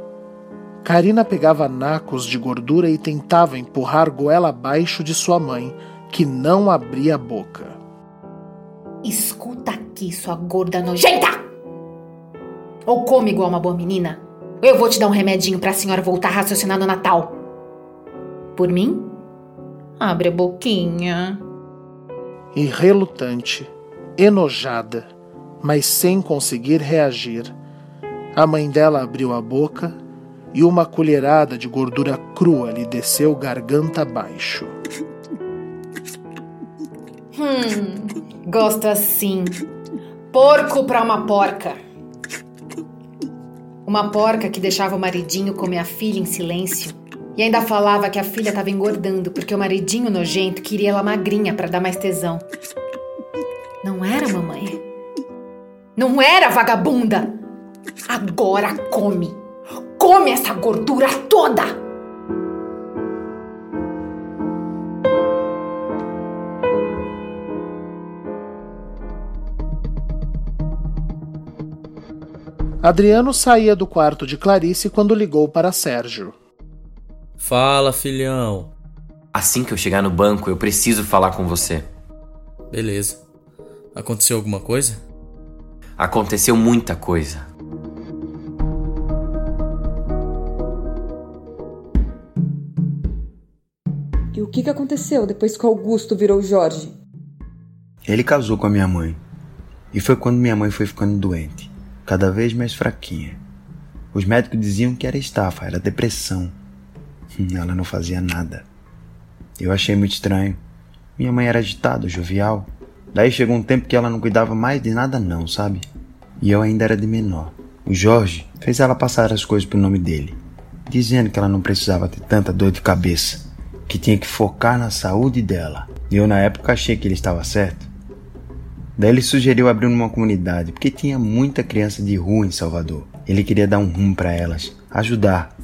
Karina pegava nacos de gordura e tentava empurrar goela abaixo de sua mãe, que não abria a boca. Escuta aqui, sua gorda nojenta! Ou come igual uma boa menina, eu vou te dar um remedinho para a senhora voltar a raciocinar no Natal. Por mim? Abre a boquinha. E relutante, enojada, mas sem conseguir reagir, a mãe dela abriu a boca e uma colherada de gordura crua lhe desceu garganta abaixo. Hum, gosto assim. Porco pra uma porca. Uma porca que deixava o maridinho comer a filha em silêncio. E ainda falava que a filha estava engordando porque o maridinho nojento queria ela magrinha para dar mais tesão. Não era, mamãe? Não era, vagabunda! Agora come! Come essa gordura toda! Adriano saía do quarto de Clarice quando ligou para Sérgio. Fala, filhão. Assim que eu chegar no banco, eu preciso falar com você. Beleza. Aconteceu alguma coisa? Aconteceu muita coisa. Que, que aconteceu depois que Augusto virou Jorge? Ele casou com a minha mãe. E foi quando minha mãe foi ficando doente cada vez mais fraquinha. Os médicos diziam que era estafa, era depressão. Ela não fazia nada. Eu achei muito estranho. Minha mãe era agitada, jovial. Daí chegou um tempo que ela não cuidava mais de nada não, sabe? E eu ainda era de menor. O Jorge fez ela passar as coisas pro nome dele, dizendo que ela não precisava ter tanta dor de cabeça, que tinha que focar na saúde dela. E eu na época achei que ele estava certo. Daí ele sugeriu abrir uma comunidade, porque tinha muita criança de rua em Salvador. Ele queria dar um rumo para elas, ajudar.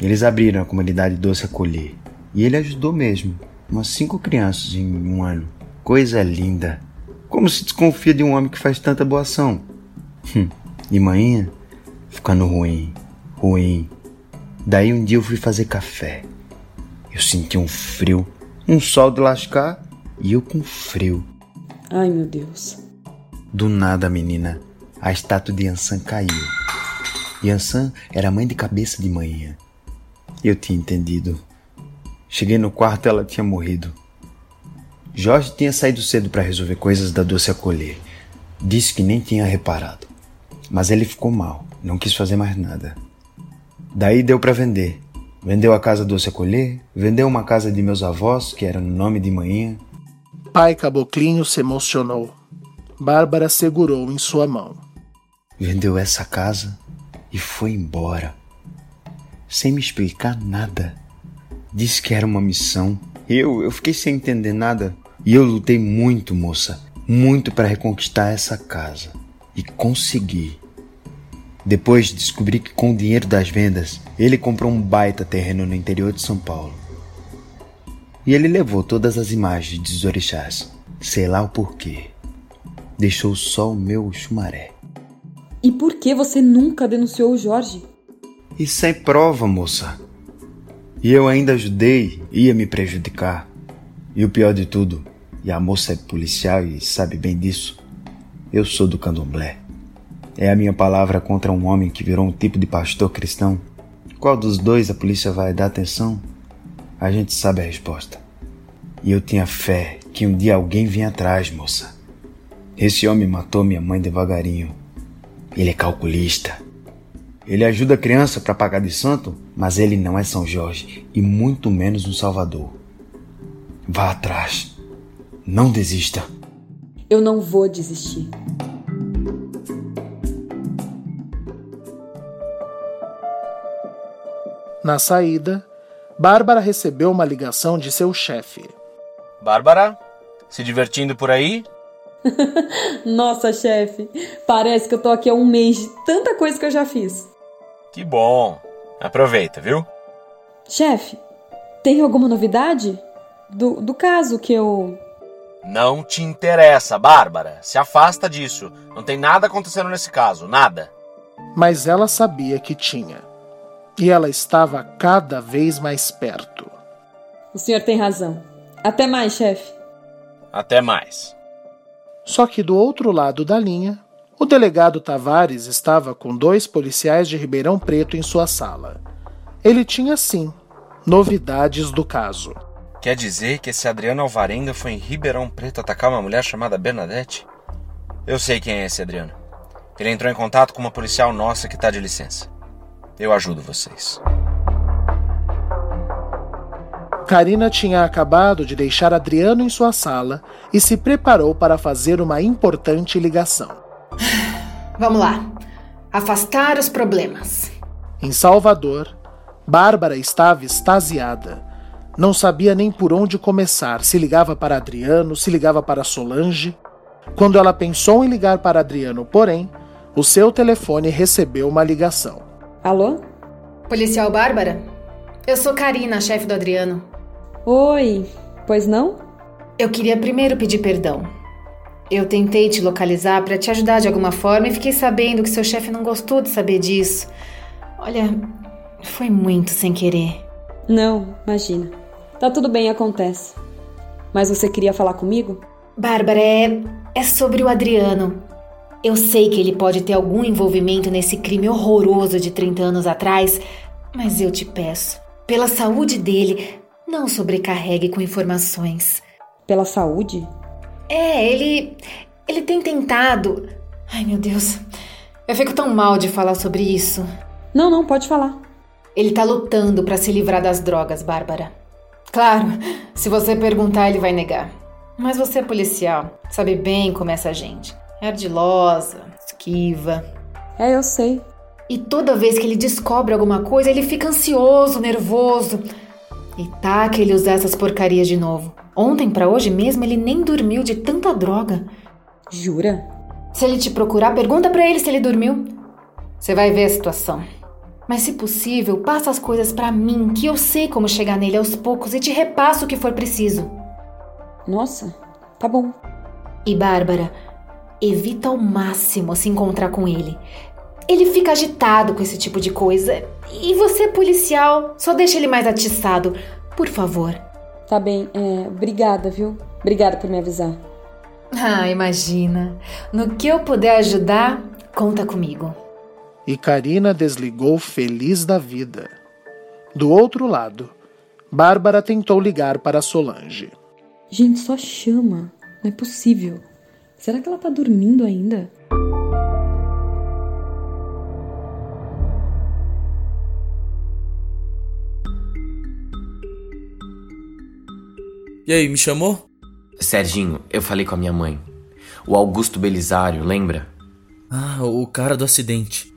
Eles abriram a comunidade Doce Acolher. E ele ajudou mesmo. Umas cinco crianças em um ano. Coisa linda. Como se desconfia de um homem que faz tanta boa ação? Hum, e manhã, ficando ruim, ruim. Daí um dia eu fui fazer café. Eu senti um frio, um sol de lascar e eu com frio. Ai, meu Deus. Do nada, menina, a estátua de Yansan caiu. Yansan era mãe de cabeça de manhã. Eu tinha entendido. Cheguei no quarto ela tinha morrido. Jorge tinha saído cedo para resolver coisas da doce acolher. Disse que nem tinha reparado. Mas ele ficou mal, não quis fazer mais nada. Daí deu para vender. Vendeu a casa doce acolher, vendeu uma casa de meus avós, que era no nome de manhã, Pai Caboclinho se emocionou. Bárbara segurou em sua mão. Vendeu essa casa e foi embora. Sem me explicar nada. Disse que era uma missão. Eu, eu fiquei sem entender nada. E eu lutei muito, moça. Muito para reconquistar essa casa. E consegui. Depois descobri que com o dinheiro das vendas, ele comprou um baita terreno no interior de São Paulo. E ele levou todas as imagens dos orixás, sei lá o porquê. Deixou só o meu chumaré. E por que você nunca denunciou o Jorge? E sem prova, moça. E eu ainda ajudei, ia me prejudicar. E o pior de tudo, e a moça é policial e sabe bem disso, eu sou do candomblé. É a minha palavra contra um homem que virou um tipo de pastor cristão. Qual dos dois a polícia vai dar atenção? A gente sabe a resposta. E eu tinha fé que um dia alguém vinha atrás, moça. Esse homem matou minha mãe devagarinho. Ele é calculista. Ele ajuda a criança para pagar de santo, mas ele não é São Jorge e muito menos um Salvador. Vá atrás. Não desista. Eu não vou desistir. Na saída, Bárbara recebeu uma ligação de seu chefe. Bárbara, se divertindo por aí? Nossa, chefe, parece que eu tô aqui há um mês de tanta coisa que eu já fiz. Que bom. Aproveita, viu? Chefe, tem alguma novidade? Do, do caso que eu. Não te interessa, Bárbara. Se afasta disso. Não tem nada acontecendo nesse caso, nada. Mas ela sabia que tinha. E ela estava cada vez mais perto. O senhor tem razão. Até mais, chefe. Até mais. Só que do outro lado da linha, o delegado Tavares estava com dois policiais de Ribeirão Preto em sua sala. Ele tinha, sim, novidades do caso. Quer dizer que esse Adriano Alvarenga foi em Ribeirão Preto atacar uma mulher chamada Bernadette? Eu sei quem é esse Adriano. Ele entrou em contato com uma policial nossa que está de licença. Eu ajudo vocês. Karina tinha acabado de deixar Adriano em sua sala e se preparou para fazer uma importante ligação. Vamos lá. Afastar os problemas. Em Salvador, Bárbara estava extasiada. Não sabia nem por onde começar, se ligava para Adriano, se ligava para Solange. Quando ela pensou em ligar para Adriano, porém, o seu telefone recebeu uma ligação. Alô? Policial Bárbara? Eu sou Karina, chefe do Adriano. Oi, pois não? Eu queria primeiro pedir perdão. Eu tentei te localizar para te ajudar de alguma forma e fiquei sabendo que seu chefe não gostou de saber disso. Olha, foi muito sem querer. Não, imagina. Tá tudo bem, acontece. Mas você queria falar comigo? Bárbara, é, é sobre o Adriano. Eu sei que ele pode ter algum envolvimento nesse crime horroroso de 30 anos atrás, mas eu te peço, pela saúde dele, não sobrecarregue com informações. Pela saúde? É, ele. Ele tem tentado. Ai, meu Deus. Eu fico tão mal de falar sobre isso. Não, não, pode falar. Ele tá lutando para se livrar das drogas, Bárbara. Claro, se você perguntar, ele vai negar. Mas você é policial, sabe bem como é essa gente. É ardilosa, esquiva. É, eu sei. E toda vez que ele descobre alguma coisa, ele fica ansioso, nervoso. E tá que ele usar essas porcarias de novo. Ontem para hoje mesmo ele nem dormiu de tanta droga. Jura? Se ele te procurar, pergunta para ele se ele dormiu. Você vai ver a situação. Mas se possível, passa as coisas para mim, que eu sei como chegar nele aos poucos e te repasso o que for preciso. Nossa, tá bom. E Bárbara, evita ao máximo se encontrar com ele. Ele fica agitado com esse tipo de coisa. E você, policial, só deixa ele mais atiçado. Por favor. Tá bem, é, obrigada, viu? Obrigada por me avisar. Ah, imagina. No que eu puder ajudar, conta comigo. E Karina desligou feliz da vida. Do outro lado, Bárbara tentou ligar para Solange. Gente, só chama. Não é possível. Será que ela tá dormindo ainda? E aí, me chamou? Serginho, eu falei com a minha mãe. O Augusto Belisário, lembra? Ah, o cara do acidente.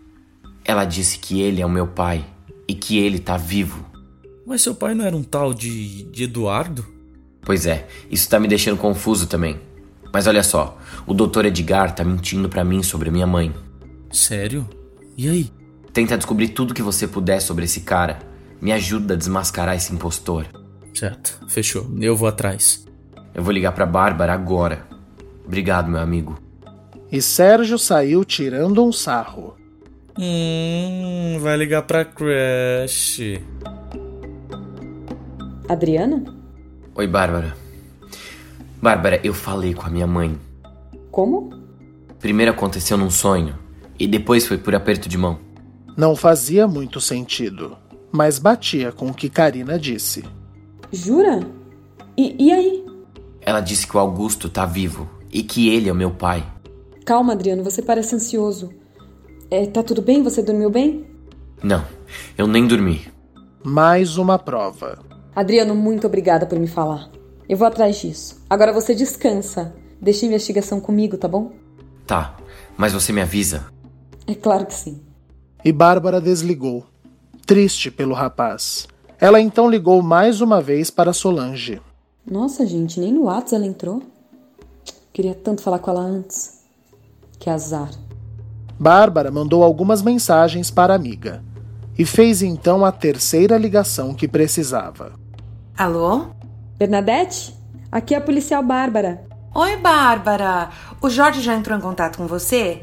Ela disse que ele é o meu pai e que ele tá vivo. Mas seu pai não era um tal de, de Eduardo? Pois é, isso tá me deixando confuso também. Mas olha só, o doutor Edgar tá mentindo para mim sobre a minha mãe. Sério? E aí? Tenta descobrir tudo que você puder sobre esse cara. Me ajuda a desmascarar esse impostor. Certo, fechou. Eu vou atrás. Eu vou ligar pra Bárbara agora. Obrigado, meu amigo. E Sérgio saiu tirando um sarro. Hum, vai ligar pra Crash. Adriana? Oi, Bárbara. Bárbara, eu falei com a minha mãe. Como? Primeiro aconteceu num sonho e depois foi por aperto de mão. Não fazia muito sentido, mas batia com o que Karina disse. Jura? E, e aí? Ela disse que o Augusto tá vivo e que ele é o meu pai. Calma, Adriano, você parece ansioso. É, tá tudo bem? Você dormiu bem? Não, eu nem dormi. Mais uma prova. Adriano, muito obrigada por me falar. Eu vou atrás disso. Agora você descansa. Deixa a investigação comigo, tá bom? Tá, mas você me avisa. É claro que sim. E Bárbara desligou, triste pelo rapaz. Ela então ligou mais uma vez para Solange. Nossa, gente, nem no WhatsApp ela entrou. Queria tanto falar com ela antes. Que azar. Bárbara mandou algumas mensagens para a amiga e fez então a terceira ligação que precisava. Alô? Bernadette? Aqui é a policial Bárbara. Oi, Bárbara. O Jorge já entrou em contato com você?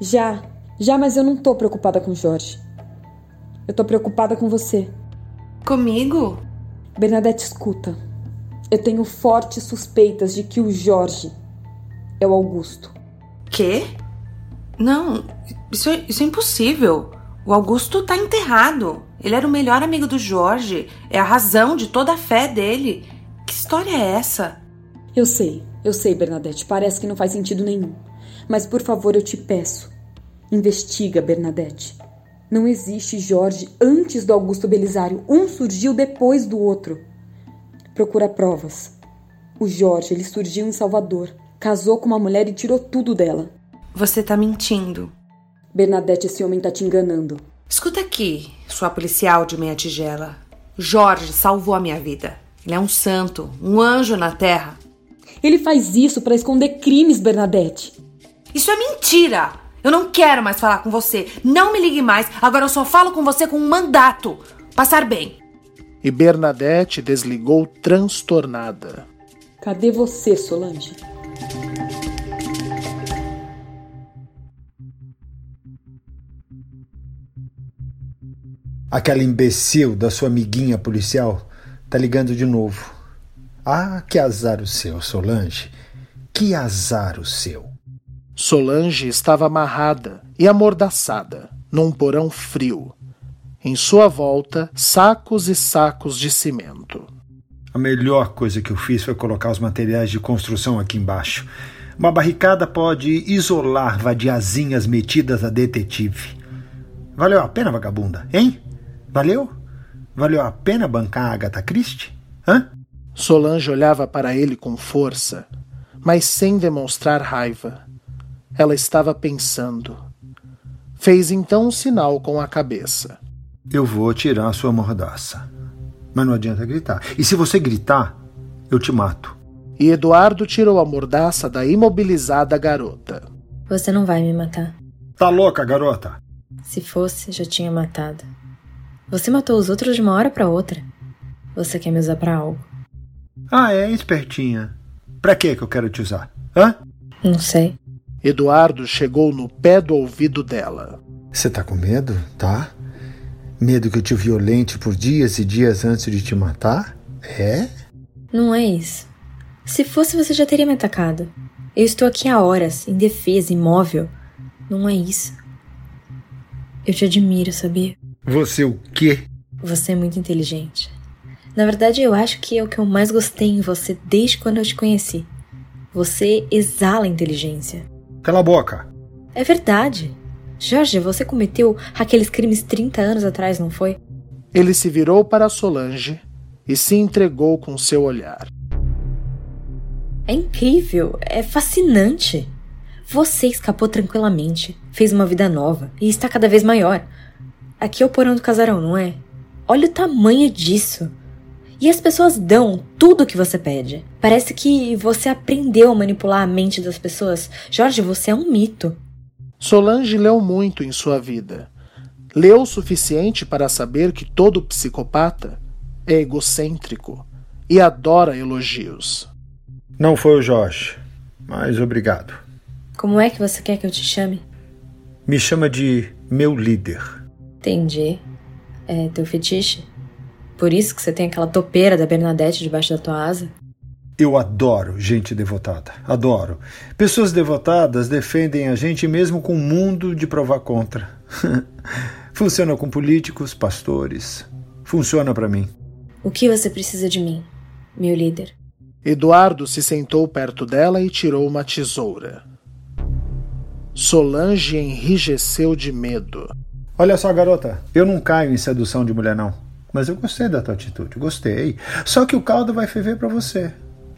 Já, já, mas eu não tô preocupada com o Jorge. Eu tô preocupada com você. Comigo? Bernadette, escuta. Eu tenho fortes suspeitas de que o Jorge é o Augusto. Quê? Não, isso é, isso é impossível. O Augusto tá enterrado. Ele era o melhor amigo do Jorge. É a razão de toda a fé dele. Que história é essa? Eu sei, eu sei, Bernadette. Parece que não faz sentido nenhum. Mas por favor, eu te peço. Investiga, Bernadette. Não existe Jorge antes do Augusto Belisário. Um surgiu depois do outro. Procura provas. O Jorge, ele surgiu em Salvador. Casou com uma mulher e tirou tudo dela. Você tá mentindo. Bernadette, esse homem tá te enganando. Escuta aqui, sua policial de meia tigela. Jorge salvou a minha vida. Ele é um santo, um anjo na terra. Ele faz isso para esconder crimes, Bernadette. Isso é mentira! Eu não quero mais falar com você. Não me ligue mais. Agora eu só falo com você com um mandato. Passar bem. E Bernadette desligou transtornada. Cadê você, Solange? Aquela imbecil da sua amiguinha policial tá ligando de novo. Ah, que azar o seu, Solange. Que azar o seu. Solange estava amarrada e amordaçada num porão frio. Em sua volta, sacos e sacos de cimento. A melhor coisa que eu fiz foi colocar os materiais de construção aqui embaixo. Uma barricada pode isolar vadiazinhas metidas a detetive. Valeu a pena, vagabunda, hein? Valeu? Valeu a pena bancar a Agatha Christie? Hã? Solange olhava para ele com força, mas sem demonstrar raiva. Ela estava pensando. Fez então um sinal com a cabeça. Eu vou tirar a sua mordaça. Mas não adianta gritar. E se você gritar, eu te mato. E Eduardo tirou a mordaça da imobilizada garota. Você não vai me matar. Tá louca, garota? Se fosse, já tinha matado. Você matou os outros de uma hora para outra. Você quer me usar para algo? Ah, é espertinha. Pra que que eu quero te usar? Hã? Não sei. Eduardo chegou no pé do ouvido dela. Você tá com medo, tá? Medo que eu te violente por dias e dias antes de te matar? É? Não é isso. Se fosse, você já teria me atacado. Eu estou aqui há horas, indefesa, imóvel. Não é isso. Eu te admiro, sabia? Você o quê? Você é muito inteligente. Na verdade, eu acho que é o que eu mais gostei em você desde quando eu te conheci. Você exala inteligência. Cala a boca. É verdade. Jorge, você cometeu aqueles crimes 30 anos atrás, não foi? Ele se virou para Solange e se entregou com seu olhar. É incrível, é fascinante. Você escapou tranquilamente, fez uma vida nova e está cada vez maior. Aqui é o porão do casarão, não é? Olha o tamanho disso. E as pessoas dão tudo o que você pede. Parece que você aprendeu a manipular a mente das pessoas. Jorge, você é um mito. Solange leu muito em sua vida. Leu o suficiente para saber que todo psicopata é egocêntrico e adora elogios. Não foi o Jorge, mas obrigado. Como é que você quer que eu te chame? Me chama de meu líder. Entendi. É teu fetiche? Por isso que você tem aquela topeira da Bernadette debaixo da tua asa? Eu adoro gente devotada. Adoro. Pessoas devotadas defendem a gente mesmo com um mundo de provar contra. Funciona com políticos, pastores. Funciona para mim. O que você precisa de mim, meu líder? Eduardo se sentou perto dela e tirou uma tesoura. Solange enrijeceu de medo. Olha só, garota, eu não caio em sedução de mulher, não. Mas eu gostei da tua atitude, gostei. Só que o caldo vai ferver para você.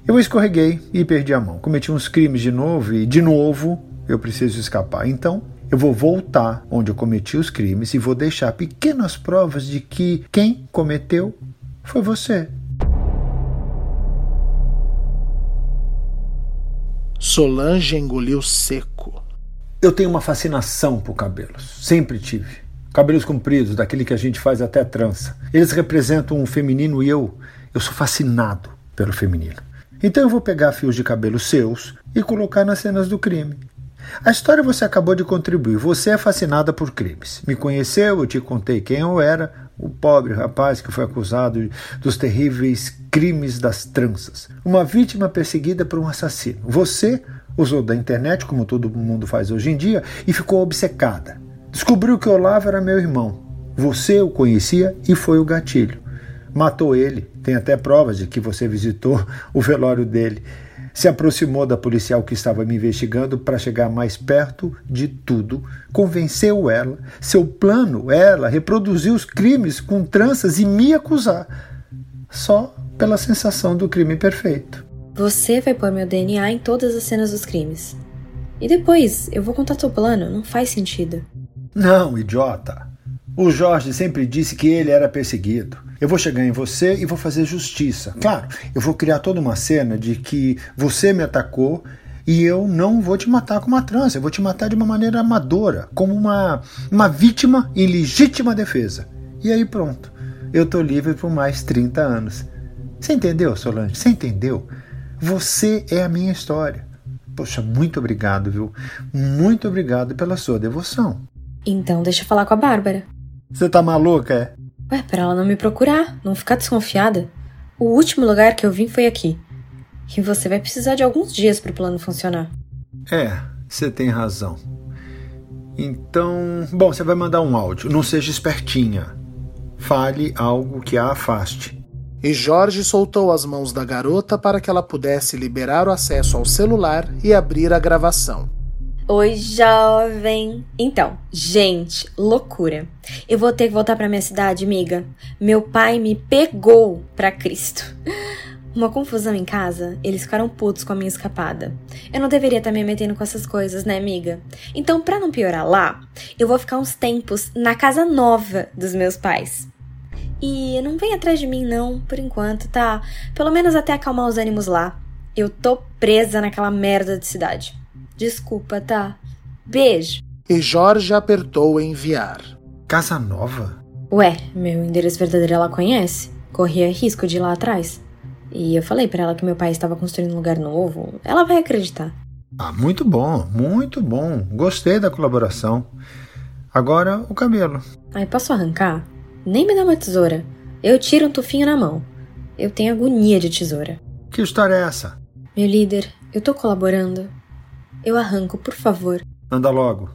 Eu escorreguei e perdi a mão. Cometi uns crimes de novo e, de novo, eu preciso escapar. Então, eu vou voltar onde eu cometi os crimes e vou deixar pequenas provas de que quem cometeu foi você. Solange engoliu seco. Eu tenho uma fascinação por cabelos. Sempre tive. Cabelos compridos, daquele que a gente faz até trança. Eles representam um feminino e eu, eu sou fascinado pelo feminino. Então eu vou pegar fios de cabelo seus e colocar nas cenas do crime. A história você acabou de contribuir. Você é fascinada por crimes. Me conheceu, eu te contei quem eu era, o pobre rapaz que foi acusado dos terríveis crimes das tranças. Uma vítima perseguida por um assassino. Você usou da internet, como todo mundo faz hoje em dia, e ficou obcecada. Descobriu que Olavo era meu irmão. Você o conhecia e foi o gatilho. Matou ele. Tem até provas de que você visitou o velório dele se aproximou da policial que estava me investigando para chegar mais perto de tudo, convenceu ela, seu plano era reproduzir os crimes com tranças e me acusar, só pela sensação do crime perfeito. Você vai pôr meu DNA em todas as cenas dos crimes. E depois, eu vou contar teu plano, não faz sentido. Não, idiota. O Jorge sempre disse que ele era perseguido. Eu vou chegar em você e vou fazer justiça. Claro, eu vou criar toda uma cena de que você me atacou e eu não vou te matar com uma trança, eu vou te matar de uma maneira amadora, como uma, uma vítima em legítima defesa. E aí pronto, eu tô livre por mais 30 anos. Você entendeu, Solange? Você entendeu? Você é a minha história. Poxa, muito obrigado, viu? Muito obrigado pela sua devoção. Então deixa eu falar com a Bárbara. Você tá maluca, é? Ué, pra ela não me procurar, não ficar desconfiada. O último lugar que eu vim foi aqui. E você vai precisar de alguns dias para o plano funcionar. É, você tem razão. Então, bom, você vai mandar um áudio. Não seja espertinha. Fale algo que a afaste. E Jorge soltou as mãos da garota para que ela pudesse liberar o acesso ao celular e abrir a gravação. Oi, jovem. Então, gente, loucura. Eu vou ter que voltar para minha cidade, amiga. Meu pai me pegou para Cristo. Uma confusão em casa, eles ficaram putos com a minha escapada. Eu não deveria estar me metendo com essas coisas, né, amiga? Então, para não piorar lá, eu vou ficar uns tempos na casa nova dos meus pais. E não vem atrás de mim, não, por enquanto, tá? Pelo menos até acalmar os ânimos lá. Eu tô presa naquela merda de cidade. Desculpa, tá? Beijo. E Jorge apertou enviar. Casa Nova? Ué, meu endereço verdadeiro ela conhece. Corria risco de ir lá atrás. E eu falei para ela que meu pai estava construindo um lugar novo. Ela vai acreditar. Ah, muito bom, muito bom. Gostei da colaboração. Agora o cabelo. Ai, posso arrancar? Nem me dá uma tesoura. Eu tiro um tufinho na mão. Eu tenho agonia de tesoura. Que história é essa? Meu líder, eu tô colaborando. Eu arranco, por favor. Anda logo.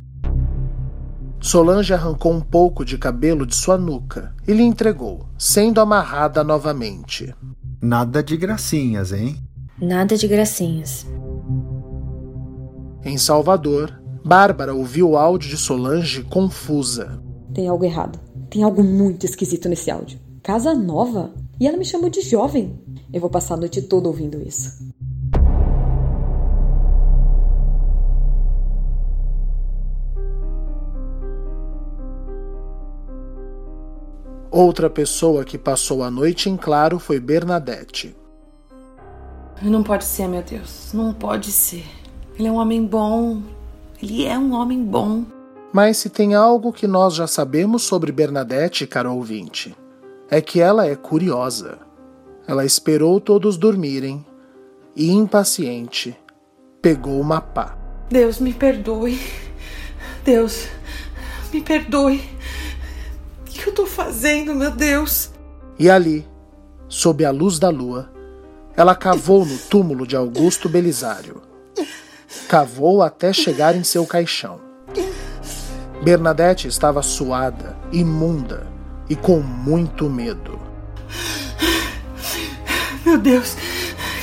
Solange arrancou um pouco de cabelo de sua nuca e lhe entregou, sendo amarrada novamente. Nada de gracinhas, hein? Nada de gracinhas. Em Salvador, Bárbara ouviu o áudio de Solange confusa. Tem algo errado. Tem algo muito esquisito nesse áudio. Casa nova? E ela me chamou de jovem. Eu vou passar a noite toda ouvindo isso. Outra pessoa que passou a noite em claro foi Bernadette. Não pode ser, meu Deus. Não pode ser. Ele é um homem bom. Ele é um homem bom. Mas se tem algo que nós já sabemos sobre Bernadette, caro ouvinte, é que ela é curiosa. Ela esperou todos dormirem e, impaciente, pegou uma pá. Deus me perdoe. Deus, Me perdoe. O que eu tô fazendo, meu Deus? E ali, sob a luz da lua, ela cavou no túmulo de Augusto Belisário. Cavou até chegar em seu caixão. Bernadette estava suada, imunda e com muito medo. Meu Deus,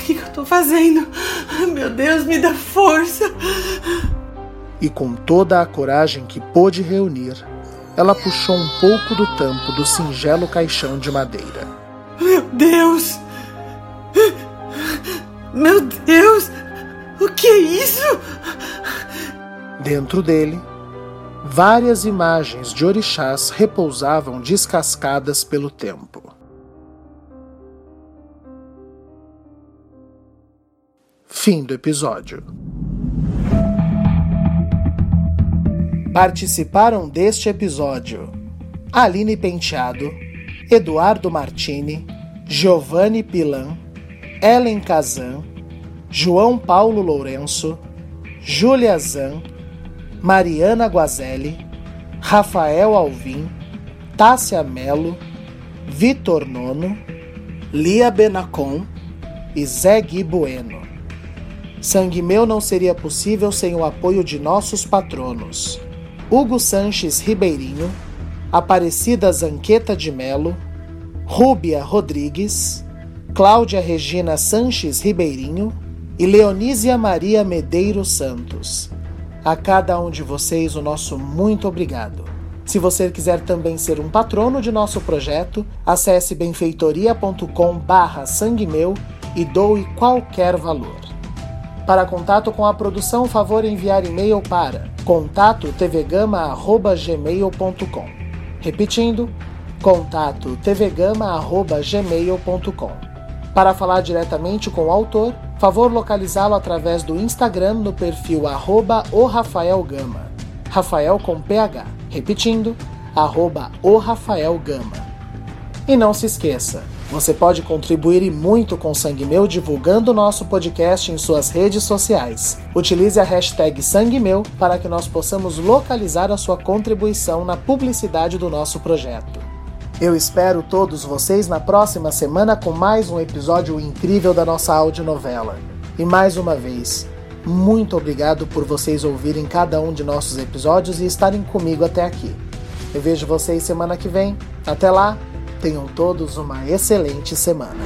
o que, eu tô fazendo? Meu Deus, me dá força. E com toda a coragem que pôde reunir, ela puxou um pouco do tampo do singelo caixão de madeira. Meu Deus! Meu Deus! O que é isso? Dentro dele, várias imagens de orixás repousavam descascadas pelo tempo. Fim do episódio. Participaram deste episódio Aline Penteado, Eduardo Martini, Giovanni Pilan, Ellen Kazan, João Paulo Lourenço, Júlia Zan, Mariana Guazelli, Rafael Alvim, Tássia Melo, Vitor Nono, Lia Benacon e Zé Gui Bueno. Sangue Meu não seria possível sem o apoio de nossos patronos. Hugo Sanches Ribeirinho, Aparecida Zanqueta de Melo, Rúbia Rodrigues, Cláudia Regina Sanches Ribeirinho e Leonísia Maria Medeiros Santos. A cada um de vocês o nosso muito obrigado. Se você quiser também ser um patrono de nosso projeto, acesse benfeitoria.com barra sangue meu e doe qualquer valor. Para contato com a produção, favor enviar e-mail para contato tvgama@gmail.com. Repetindo, contato tvgama@gmail.com. Para falar diretamente com o autor, favor localizá-lo através do Instagram no perfil arroba o Rafael Gama. Rafael com PH. Repetindo, arroba o Rafael Gama. E não se esqueça, você pode contribuir e muito com Sangue Meu divulgando o nosso podcast em suas redes sociais. Utilize a hashtag Sangue Meu para que nós possamos localizar a sua contribuição na publicidade do nosso projeto. Eu espero todos vocês na próxima semana com mais um episódio incrível da nossa audionovela. E mais uma vez, muito obrigado por vocês ouvirem cada um de nossos episódios e estarem comigo até aqui. Eu vejo vocês semana que vem. Até lá! Tenham todos uma excelente semana.